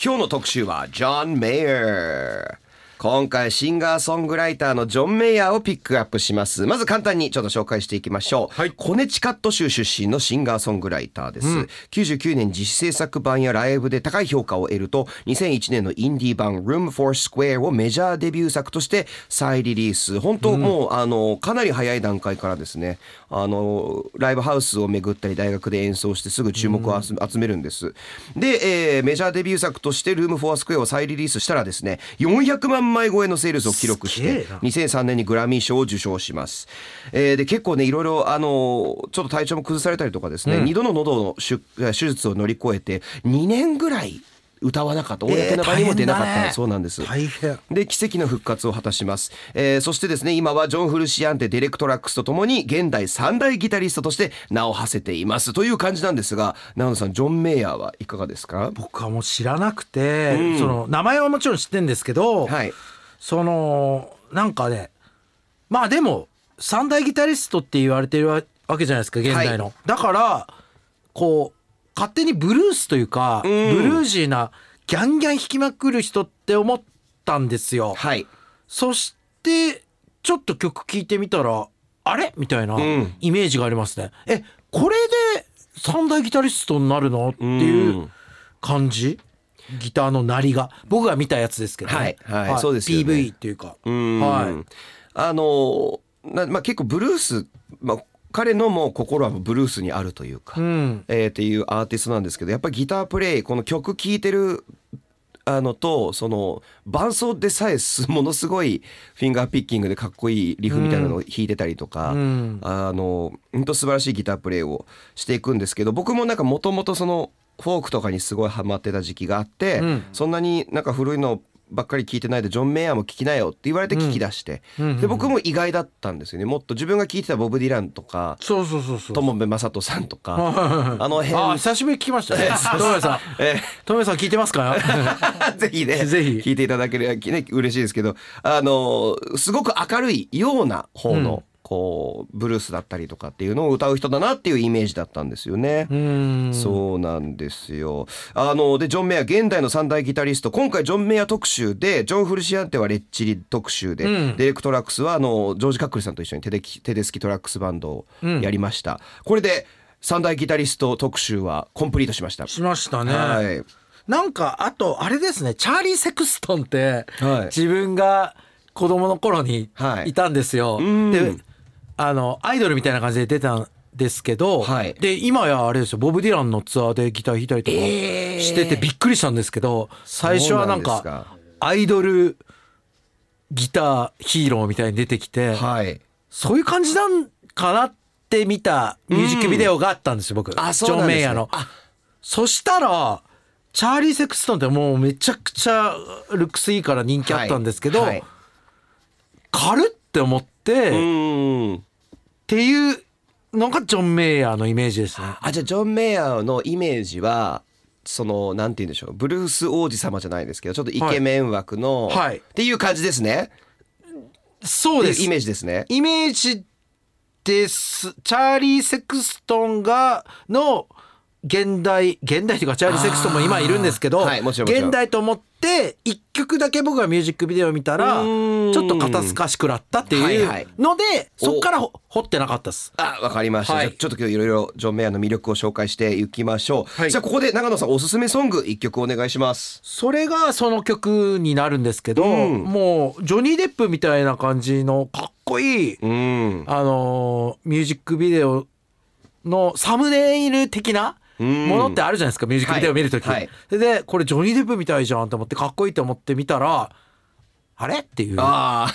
今日の特集はジョン・メイヤー今回シンガーソングライターのジョン・メイヤーをピックアップします。まず簡単にちょっと紹介していきましょう、はい。コネチカット州出身のシンガーソングライターです、99年自主制作版やライブで高い評価を得ると2001年のインディー版 Room for Square をメジャーデビュー作として再リリース。本当もう、あのかなり早い段階からですねあのライブハウスを巡ったり大学で演奏してすぐ注目を集集めるんです。で、えーメジャーデビュー作として Room for Square を再リリースしたらですね400万枚超えのセールスを記録してすげえな。2003年にグラミー賞を受賞します、えーで結構ねいろいろあのちょっと体調も崩されたりとかですね、2度の喉の手手術を乗り越えて2年ぐらい歌わなかった。公の場にも出なかった、大変だね。そうなんです。大変。で奇跡の復活を果たします、えーそしてですね今はジョン・フルシアンテディレクトラックスとともに現代三大ギタリストとして名を馳せています。という感じなんですが長野さんジョン・メイヤーはいかがですか？僕はもう知らなくて、その名前はもちろん知ってんですけど、はい。そのなんかねまあでも三大ギタリストって言われてるわわけじゃないですか現代の、はだからこう勝手にブルースというか、ブルージーなギャンギャン弾きまくる人って思ったんですよ、はい。そしてちょっと曲聴いてみたらあれ？みたいなうん。イメージがありますね、えこれで三大ギタリストになるの？っていううん。感じ？ギターの鳴りが？僕が見たやつですけどね、はいはい。そうですよね。PV っていうか。うん。はい。あのなまあ、結構ブルース、まあ、彼のもう心はブルースにあるというか、うん。えーっていうアーティストなんですけどやっぱりギタープレイこの曲聴いてるあのとその伴奏でさえすものすごいフィンガーピッキングでかっこいいリフみたいなのを弾いてたりとか、うん。あの本当素晴らしいギタープレイをしていくんですけど僕もなんかもともとそのフォークとかにすごいハマってた時期があって、うん。そんなになんか古いのばっかり聞いてないでジョン・メイヤーも聞きなよって言われて聞き出して、うんで僕も意外だったんですよね。もっと自分が聞いてたボブ・ディランとかそうそうそうそう。友部正人さんとか。ああの辺。あ久しぶりに聞きましたね。トメさん。えトメさん聞いてますか？ぜひねぜひ。聞いていただければ、ね、嬉しいですけど。あのすごく明るいような方の、こうブルースだったりとかっていうのを歌う人だなっていうイメージだったんですよね。うんそうなんですよ。あのでジョン・メイヤー現代の三大ギタリスト今回ジョン・メイヤー特集でジョン・フルシアンテはレッチリ特集で、うんデレク・トラックスはあのジョージ・カックルさんと一緒にテデキテデスキトラックスバンドをやりました。これで三大ギタリスト特集はコンプリートしました。しましたね、はい。なんかあとあれですねチャーリー・セクストンって、はい自分が子供の頃にはいいたんですよ。うんであのアイドルみたいな感じで出たんですけど、はい。で今やあれですよボブ・ディランのツアーでギター弾いたりとかえー。しててびっくりしたんですけど、最初はなんかアイドルギターヒーローみたいに出てきて、はい。そういう感じなんかなって見たミュージックビデオがあったんですよ、僕。あ、ジョン・そうなんですね。メイヤーの。あそしたらチャーリー・セクストンってもうめちゃくちゃルックスいいから人気あったんですけど、はい。はい。軽って思って、うっ。ていうのがジョン・メイヤーのイメージですね。あじゃあジョン・メイヤーのイメージはそのなんて言うんでしょうブルース王子様じゃないですけどちょっとイケメン枠の、はいっていう感じですね。そうですイメージですね。イメージですチャーリー・セクストンがの現代現代というかチャーリー・セクストンも今いるんですけど、はい現代と思って一曲だけ僕がミュージックビデオを見たらうちょっと肩透かしくらったってはいいうはいので、そっからほ掘ってなかったです。あわかりました、はい。ちょっと今日いろいろジョン・メイヤーの魅力を紹介していきましょう、はい。じゃあここで長野さんおすすめソング一曲お願いします。それがその曲になるんですけど、うん。もうジョニー・デップみたいな感じのかっこいい、うん。あのーミュージックビデオのサムネイル的なうんものってあるじゃないですかミュージックビデオ見るとき、はい。でこれジョニー・デップみたいじゃんと思ってかっこいいと思って見たらあれ？っていう。あ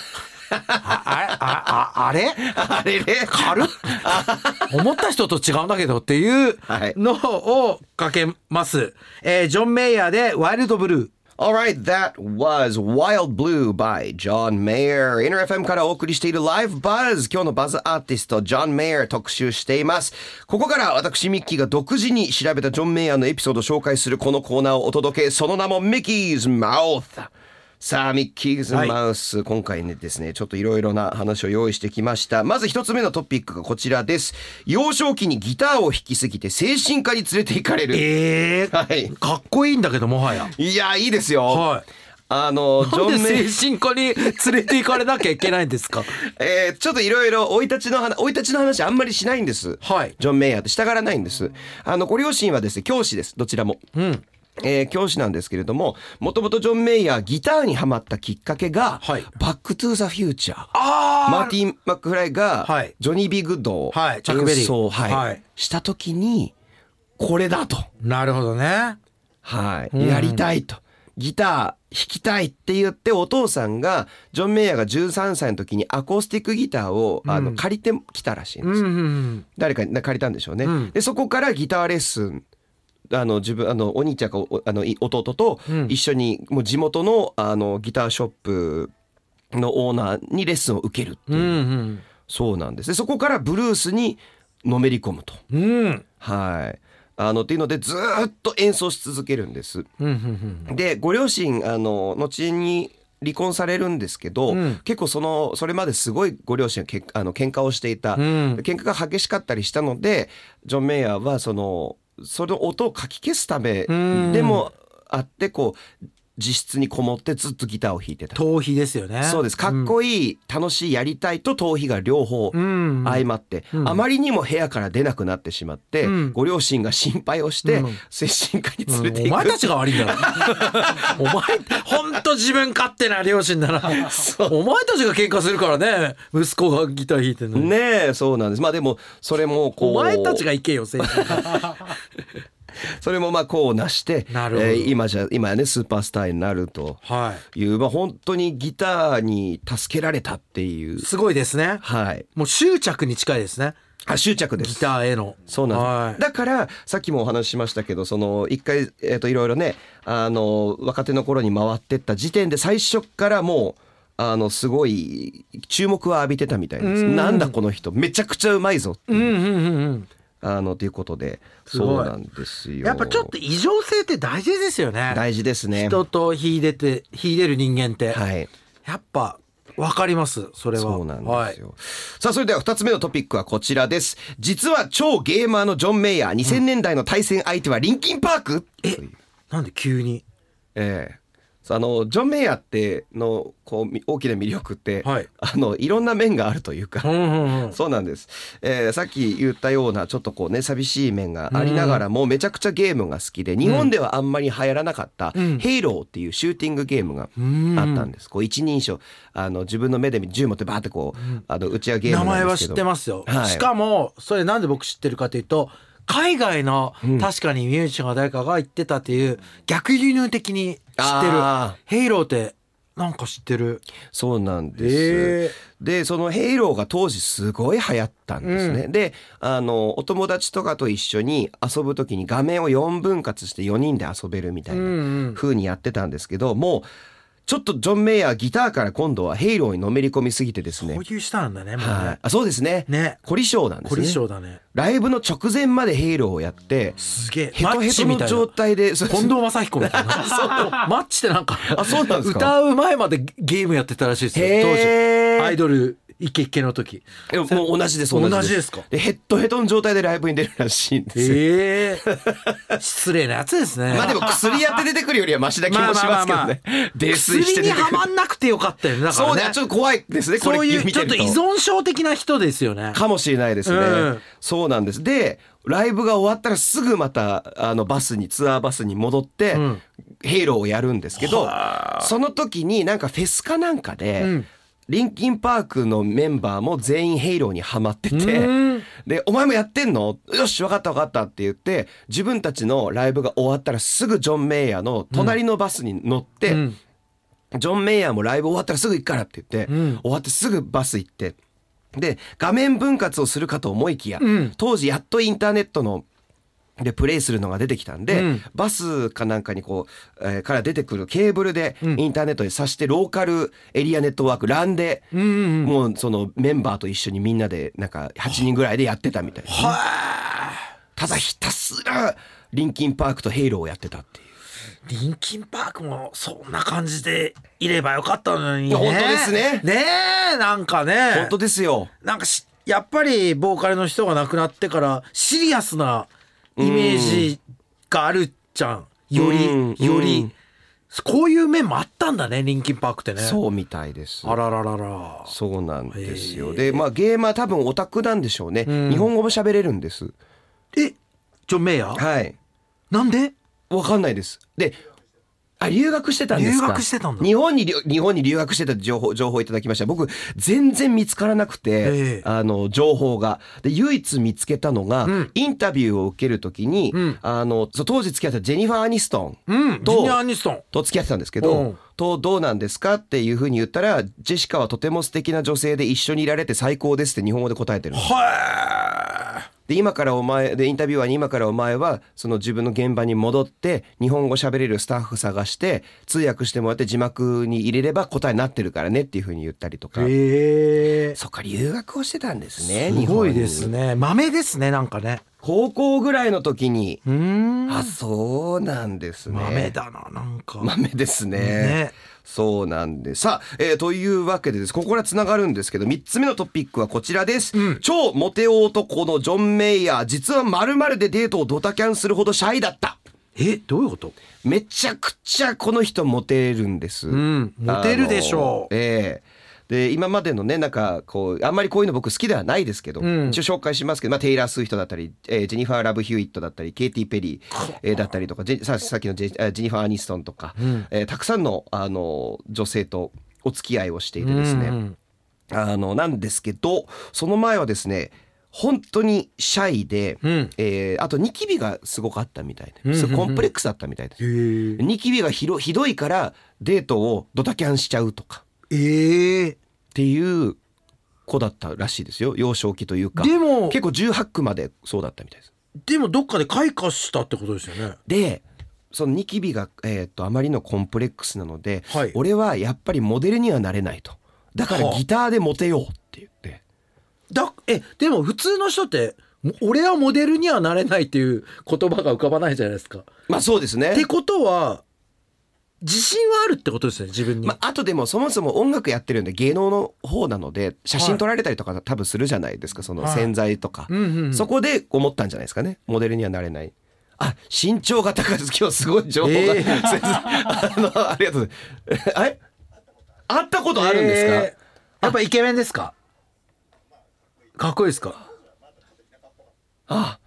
あああれ？ああれ？ね。軽っ。思った人と違うんだけどっていうはいのをかけます、えージョン・メイヤーで「ワイルド・ブルー」All right, that was Wild Blue by John Mayer. NRFM からお送りしている Live Buzz。今日のバズアーティスト、John Mayer 特集しています。ここから私、ミッキーが独自に調べたジョン・メイヤーのエピソードを紹介するこのコーナーをお届け。その名もミッキーズ・マウス。さあミッキーズマウス、今回ねですねちょっといろいろな話を用意してきました。まず一つ目のトピックがこちらです。幼少期にギターを弾きすぎて精神科に連れて行かれる。ええはい。かっこいいんだけどもはや。いやいいですよ、はい。あのジョン・メイ精神科に連れて行かれなきゃいけないんですか？えーちょっといろいろ生い立ちの話生い立ちの話あんまりしないんです。はい。ジョン・メイヤーってしたがらないんです。あのご両親はですね教師です。どちらも。うんえー教師なんですけれどももともとジョン・メイヤーギターにはまったきっかけが「はい。バック・トゥ・ザ・フューチャー」あマーティン・マックフライがはい。ジョニー・ビッグドをはい。チャックベリー。演奏、はい。はい。した時にこれだと、なるほどね。はい。うん。やりたいと。ギター弾きたいって言ってお父さんがジョン・メイヤーが13歳の時にアコースティックギターをあのうん借りてきたらしいんうんです、うんうん。誰かに借りたんでしょうね、うん。でそこからギターレッスンあの自分あのお兄ちゃんかおあのい弟とうん。一緒にもう地元のあのギターショップのオーナーにレッスンを受けるっていう、うんそうなんです。でそこからブルースにのめり込むと。うん。うんはい。あのっていうのでずーっと演奏し続けるんです。うんうんでご両親あの後に離婚されるんですけど、うん。結構そのそれまですごいご両親がけあの喧嘩をしていた、うん。喧嘩が激しかったりしたのでジョン・メイヤーはそのその音をかき消すためうん。でもあってこう自室にこもってずっとギターを弾いてた。逃避ですよね。そうです。かっこいい、楽しいやりたいと逃避が両方うん。相まって、うん。あまりにも部屋から出なくなってしまって、うん。ご両親が心配をして、うん。精神科にうん連れて行く、お前たちが悪いんだろ。お前ほんと自分勝手な両親ならお前たちが喧嘩するからね。息子がギター弾いてるのに、ねえそうなんです。まあでもそれもこう。お前たちが行けよ先生 それもまあこうなしてなるほど。えー今じゃ今やねスーパースターになるとはい。いう、まあ、本当にギターに助けられたっていう。すごいですね。はい。もう執着に近いですね。あ執着でギすターへの。そうなんです、はい。だからさっきもお話ししましたけどその一回、えー、といろいろねあの若手の頃に回ってった時点で最初からもうあのすごい注目は浴びてたみたいです。うん。なんだこの人めちゃくちゃうまいぞっていう、うんうんうんうんあのということでそうなんですよ。やっぱちょっと異常性って大事ですよね。大事ですね。人と秀でて秀でる人間って、はい。やっぱわかりますそれは。そうなんはいですよ。さあそれでは2つ目のトピックはこちらです。実は超ゲーマーのジョン・メイヤー2000年代の対戦相手はリンキンパーク、えというなんで急に？ええあのジョン・メイヤーってのこうみ大きな魅力って、はい。あのいろんな面があるというか。うんうんうん。そうなんです、えーさっき言ったようなちょっとこうね寂しい面がありながらもめちゃくちゃゲームが好きで日本ではあんまり流行らなかった「うん。ヘイロー」っていうシューティングゲームがうんあったんです。こう一人称あの自分の目で銃持ってバーってこう、あの打ち上げゲー名前は知ってますよ、はい。しかもそれなんで僕知ってるかというと海外の確かにミュージシャンが誰かが言ってたっていう逆輸入的に知ってる。あ「ヘイロー」ってなんか知ってる？そうなんです、へー。でその「ヘイロー」が当時すごい流行ったんですね、であのお友達とかと一緒に遊ぶ時に画面を4分割して4人で遊べるみたいうんうなん。風にやってたんですけどもうちょっとジョン・メイヤーギターから今度は「ヘイロー」にのめり込みすぎてですね。こういう人なんだねもうね、はい、あそうですね。ね。凝り性なんです凝りね性だね。ライブの直前まで「ヘイロー」をやってすげえ。ヘトヘトの状態でそう近藤真彦みたいな。マッチってなんかあそうなんですか。歌う前までゲームやってたらしいですよ。当へー。時。アイドルイケイケの時いやもう同じです同じです同じですか？でヘッドヘッドの状態でライブに出るらしいんですよええ失礼なやつですねまあでも薬やって出てくるよりはマシな気もしますけどね。薬に。はまんなくてよかったよねだからねそうね、ちょっと怖いですね。これそういうちょっと依存症的な人ですよねかもしれないですね。うんそうなんです。で、ライブが終わったらすぐまたあのバスにツアーバスに戻って、んヘイローをやるんですけど、その時になんかフェスかなんかで。うんリンキンパークのメンバーも全員ヘイローにハマっててうん。で「お前もやってんの？よし分かった分かった」って言って自分たちのライブが終わったらすぐジョン・メイヤーの隣のバスに乗って、うん。ジョン・メイヤーもライブ終わったらすぐ行くからって言って、うん。終わってすぐバス行ってで画面分割をするかと思いきや、うん。当時やっとインターネットのでプレイするのが出てきたんで、うん。バスかなんかにこう、えーから出てくるケーブルでうん。インターネットで挿してローカルエリアネットワーク LAN で、うんうんもうそのメンバーと一緒にみんなでなんか8人ぐらいでやってたみたいですね、ただひたすらリンキンパークとヘイローをやってたっていう。リンキンパークもそんな感じでいればよかったのにね。本当ですね。ねえなんかね。本当ですよ。なんかしやっぱりボーカルの人が亡くなってからシリアスなイメージがあるじゃん。よりうんより。うんこういう面もあったんだねリンキンパークってね。そうみたいです。あらららら。そうなんですよ。でまあゲーマー多分オタクなんでしょうね、ん。日本語も喋れるんです。えジョン・メイヤー？はい。なんで？わかんないです。であ留学してたんですか？留学してたんだ。日本に留日本に留学してた情報情報いただきました。僕全然見つからなくて、ええ。あの情報が。で唯一見つけたのが、ん。インタビューを受けるときに、うん。あの当時付き合ったジェニファー・アニストンうん。ジとュニア・アニストン。と付き合ってたんですけどうん、とどうなんですかっていうふうに言ったらジェシカはとても素敵な女性で一緒にいられて最高ですって日本語で答えてるんですはで今からお前でインタビュアーに今からお前はその自分の現場に戻って日本語喋れるスタッフ探して通訳してもらって字幕に入れれば答えになってるからねっていうふうに言ったりとか。いへえ。そっか留学をしてたんですねすごいですね。豆ですねなんかね。高校ぐらいの時に。うーん。あそうなんですね。豆だななんか。豆ですね。ねそうなんです。さあ、えーというわけでです。ここからつながるんですけど3つ目のトピックはこちらです、うん。超モテ男のジョン・メイヤー。実は〇〇でデートをドタキャンするほどシャイだった。えどういうこと？めちゃくちゃこの人モテるんです。うん。モテるでしょう。ええで今までのねなんかこうあんまりこういうの僕好きではないですけど、うん。一応紹介しますけど、まあ、テイラー・スウィフトだったり、えージェニファー・ラブ・ヒューイットだったりケイティ・ペリー、えーだったりとかささっきのジェあジェニファー・アニストンとか、うん。えーたくさんのあの女性とお付き合いをしていてですね、うんあのなんですけどその前はですね本当にシャイで、うん。えーあとニキビがすごかったみたいうんうんうん。コンプレックスだったみたいで。す。ニキビがひどひどいからデートをドタキャンしちゃうとか。ええっていう子だったらしいですよ。幼少期というか。でも結構18区までそうだったみたいです。でもどっかで開花したってことですよね。でそのニキビが、えー、とあまりのコンプレックスなので、はい。俺はやっぱりモデルにはなれないと。だからはあ。ギターでモテようって言って、だえでも普通の人っても俺はモデルにはなれないっていう言葉が浮かばないじゃないですか。まあそうですね。ってことは自信はあるってことですね自分に。まあ、あとでもそもそも音楽やってるんで芸能の方なので写真撮られたりとか多分するじゃないですかそのはい。洗剤とか、そこで思ったんじゃないですかねモデルにはなれない。あ身長が高いです今日すごい情報が、えー。あのありがとうございます。え会ったことあるんですか、えー。やっぱイケメンですか？かっこいいですか？あ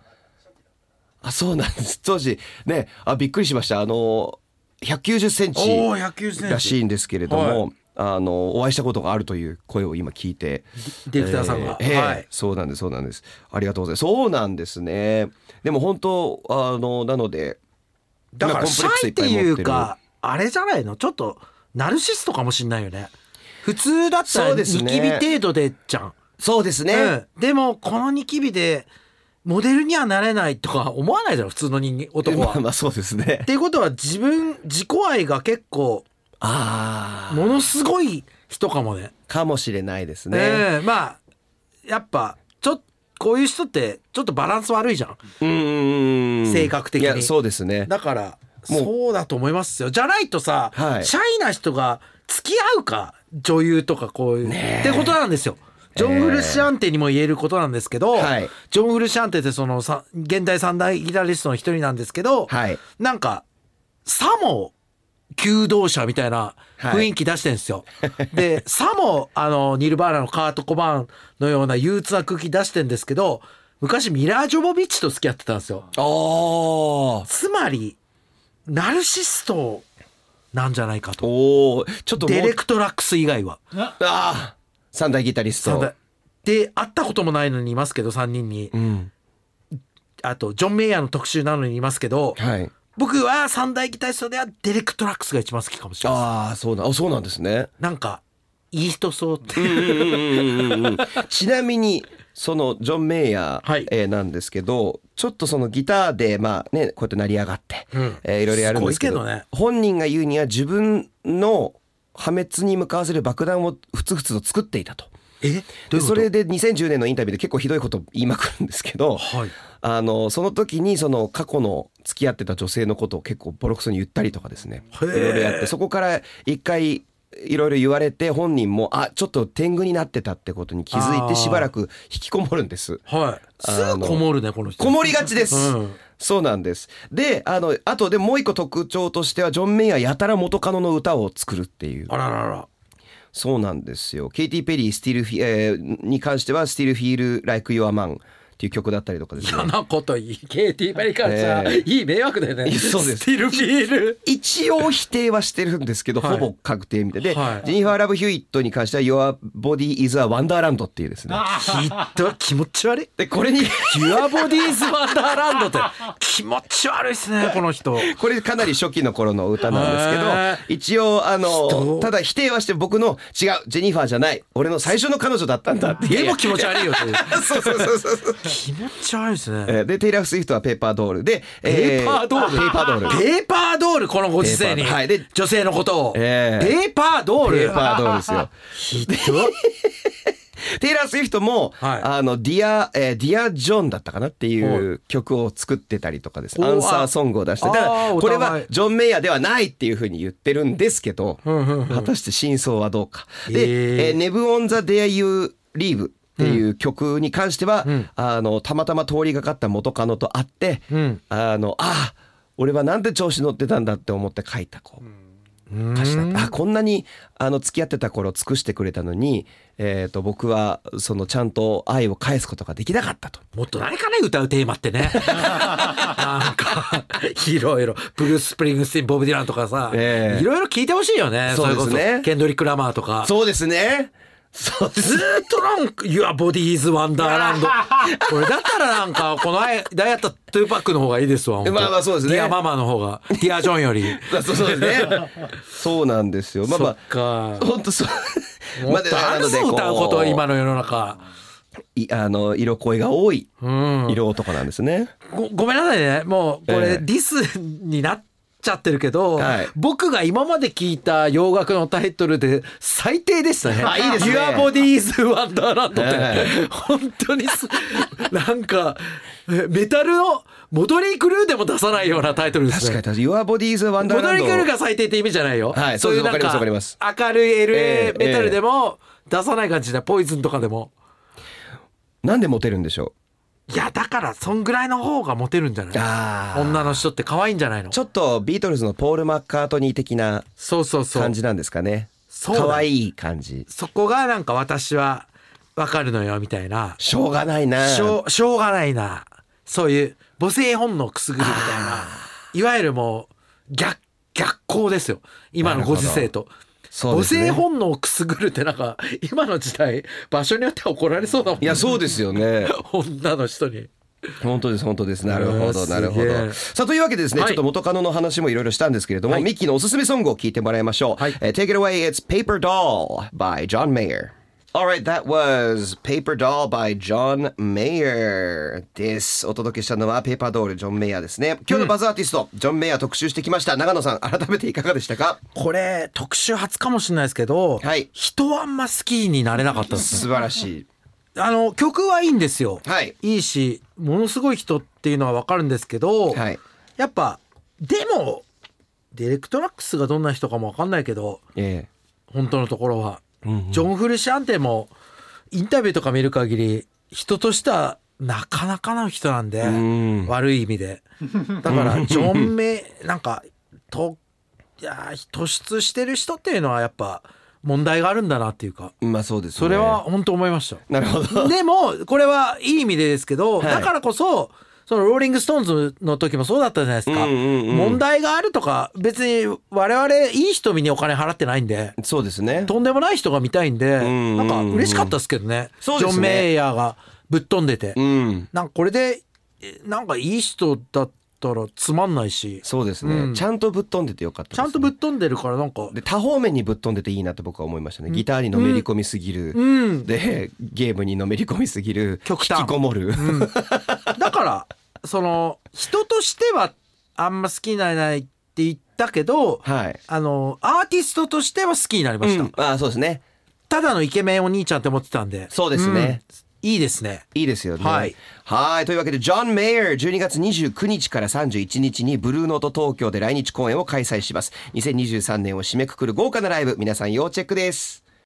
あそうなんです。当時ねあびっくりしました。あの190センチおお190センチ。らしいんですけれども、はい。あのお会いしたことがあるという声を今聞いてディレクターさんが。えーえーはい。そうなんですそうなんです。ありがとうございます。そうなんですね。でも本当あのなのでだからまあシャイっていうかあれじゃないの？ちょっとナルシストかもしんないよね。普通だったらニキビ程度でじゃん、そうですね、うん、でもこのニキビでモデルにはなれないとか思わないだろ普通の人間男は。まあまあそうですねっていうことは自分自己愛が結構ああものすごい人かもね。かもしれないですね、ええまあやっぱちょっこういう人ってちょっとバランス悪いじゃん。うん性格的にいやそうですねだからもうそうだと思いますよ。じゃないとさ、はいシャイな人が付き合うか女優とかこういう、ねえってことなんですよ。ジョン・フルシアンテにも言えることなんですけど、はい。ジョン・フルシアンテってそのさ現代三大ギタリストの一人なんですけど、はい。なんかさも求道者みたいな雰囲気出してるんですよ。でさもあのニルバーナのカート・コバーンのような憂鬱な空気出してるんですけど昔ミラー・ジョボビッチと付き合ってたんですよ。ああつまりナルシストなんじゃないかと。おおちょっとデレク・トラックス以外は。ああ三大ギタリスト。で会ったこともないのにいますけど3人に。うん。あとジョン・メイヤーの特集なのにいますけどはい。僕は三大ギタリストではデレク・トラックスが一番好きかもしれない。ですああそうなあそうなんですね。なんかいい人そうって。ちなみにそのジョン・メイヤー、はい。えーなんですけどちょっとそのギターでまあねこうやって成り上がって、うん。えーいろいろやるんですけどね。本人が言うには自分の破滅に向かわせる爆弾をふつふつと作っていたと。え？でそれで2010年のインタビューで結構ひどいこと言いまくるんですけど、はい。あのその時にその過去の付き合ってた女性のことを結構ボロクソに言ったりとかですね。いろいろやってそこから一回いろいろ言われて本人もあちょっと天狗になってたってことに気づいてしばらく引きこもるんです。はいすぐこもるねこの人こもりがちです。うんそうなんです。で、あの、あとでもう一個特徴としては、ジョン・メイヤーやたら元カノの歌を作るっていう。あらららそうなんですよ。ケイティ・ペリー、スティルフィ、えーに関しては、スティルフィール・ライク・ユア・マンっていう曲だったりとかですね。こと言いリカルチャー、え。いい迷惑だよね。そうです。スティルフィール。一応否定はしてるんですけど、はいほぼ確定みたいで、はい。ジェニファー・ラブ・ヒューイットに関しては、Your Body is a Wonderland っていうですね。ひどい気持ち悪い。で、これに、Your Body is Wonderland って気持ち悪いですねこの人。これかなり初期の頃の歌なんですけど、一応、あの、人ただ否定はして僕の、違う、ジェニファーじゃない、俺の最初の彼女だったんだって。でも気持ち悪いよ そうそうそうそう。気持ち悪いですね。えーで、テイラー・スウィフトはペーパードール。で、ペーパードール？ペーパードール。ペーパードールこのご時世に、はい。で女性のことを、ええ Paper Doll？Paper Doll ですよ。ひどいテイラー・スウィフトも、はい。あの、ディア、えーディア・ジョンだったかなっていう曲を作ってたりとかです。おアンサーソングを出して。あただあー、これはい。ジョン・メイヤーではないっていうふうに言ってるんですけど、果たして真相はどうか。で、えー。えー、Never on the Day You Leave っていう曲に関しては、あの、たまたま通りがかった元カノと会って、ん。あの、ああ、俺はなんで調子乗ってたんだって思って書いたこう。歌詞だった。あこんなにあの付き合ってた頃尽くしてくれたのに、えー、と僕はそのちゃんと愛を返すことができなかったと。もっと誰かね歌うテーマってね。なんかいろいろ。ブルース・スプリングスティーン、ボブ・ディランとかさ、ええ。いろいろ聞いてほしいよね。そうですね。ケンドリック・ラマーとか。そうですね。そうずーっとなんか「Your Body is Wonderland」これだったらなんかこの間やったトゥーパックの方がいいですわまあまあそうですね。 Dear Mama の方が。 Dear John より。そうそうですね。そうなんですよ。まあまあ本当そう。もっとあるぞ歌うこと今の世の中。いあの色恋が多いうん。色男なんですね。ごごめんなさいね。もうこれええ。ディスになっちゃってるけど、はい。僕が今まで聞いた洋楽のタイトルで最低でしたね。あいいですね。Your Body is Wonderland って、え本当にすなんかえメタルのモトリー・クルーでも出さないようなタイトルですね。確かに Your Body is a モトリー・クルー Wonderland が最低って意味じゃないよ。はいそういうなんかかりますわ明るい LA ええメタルでも出さない感じで、ポイズンとかでも。なんでモテるんでしょいやだからそんぐらいの方がモテるんじゃなう。い。女の人って可愛いんじゃないの？ちょっとビートルズのポール・マッカートニー的なそうそうそう感じなんですかね。そう可愛い感じ。そこがなんか私はわかるのよみたいなしょうがないな。しょうしょうがないなそういう母性本能くすぐるみたいないわゆるもう逆逆行ですよ今のご時世と。母性本能をくすぐるってなんか今の時代場所によっては怒られそうだもんいやそうですよね。女の人に。本当です本当です。なるほうどんなるほど。さあというわけでですね、はい。ちょっと元カノの話もいろいろしたんですけれども、はい。ミッキーのおすすめソングを聞いてもらいましょう、はい。えー Take it away it's Paper Doll by John Mayer Alright, that was Paper Doll by John Mayer です。お届けしたのは Paper Doll、ジョン・メイヤーですね。今日のバズアーティスト、ジョン・メイヤー特集してきました。長野さん、改めていかがでしたか？これ特集初かもしれないですけど、はい人はあんま好きになれなかったんです素晴らしい。あの曲はいいんですよ、はいいいしものすごい人っていうのはわかるんですけど、はい。やっぱでもデレク・トラックスがどんな人かもわかんないけどえ本当のところは、ジョン・フルシアンテもインタビューとか見る限り人としてはなかなかの人なんで、ん悪い意味でだからジョン・メなんかといやー突出してる人っていうのはやっぱ問題があるんだなっていうかえまあそうですね。それは。本当思いました。なるほど。でもこれはいい意味でですけど、はいだからこそそのローリング・ストーンズの時もそうだったじゃないですか、うんうんうん。問題があるとか別に我々いい人見にお金払ってないんで。そうですね。とんでもない人が見たいんで、んうんなんか嬉しかったですけどね。ね。ジョン・メイヤーがぶっ飛んでて、うん。なんかこれでえなんかいい人だったらつまんないし。そうですね、うん。ちゃんとぶっ飛んでてよかったです、ちゃんとぶっ飛んでるからなんか。で多方面にぶっ飛んでていいなって僕は思いましたね。ギターにのめり込みすぎる、うん。でゲームにのめり込みすぎる。極端引きこもる、だからその人としてはあんま好きになれないって言ったけど、はい、あのアーティストとしては好きになりました、うん。ああそうですね。ただのイケメンお兄ちゃんって思ってたんで。そうですね、うんいいですね。いいですよね。はい。はい。というわけで、ジョン・メイヤー、12月29日から31日にブルーノート東京で来日公演を開催します。2023年を締めくくる豪華なライブ、皆さん要チェックです。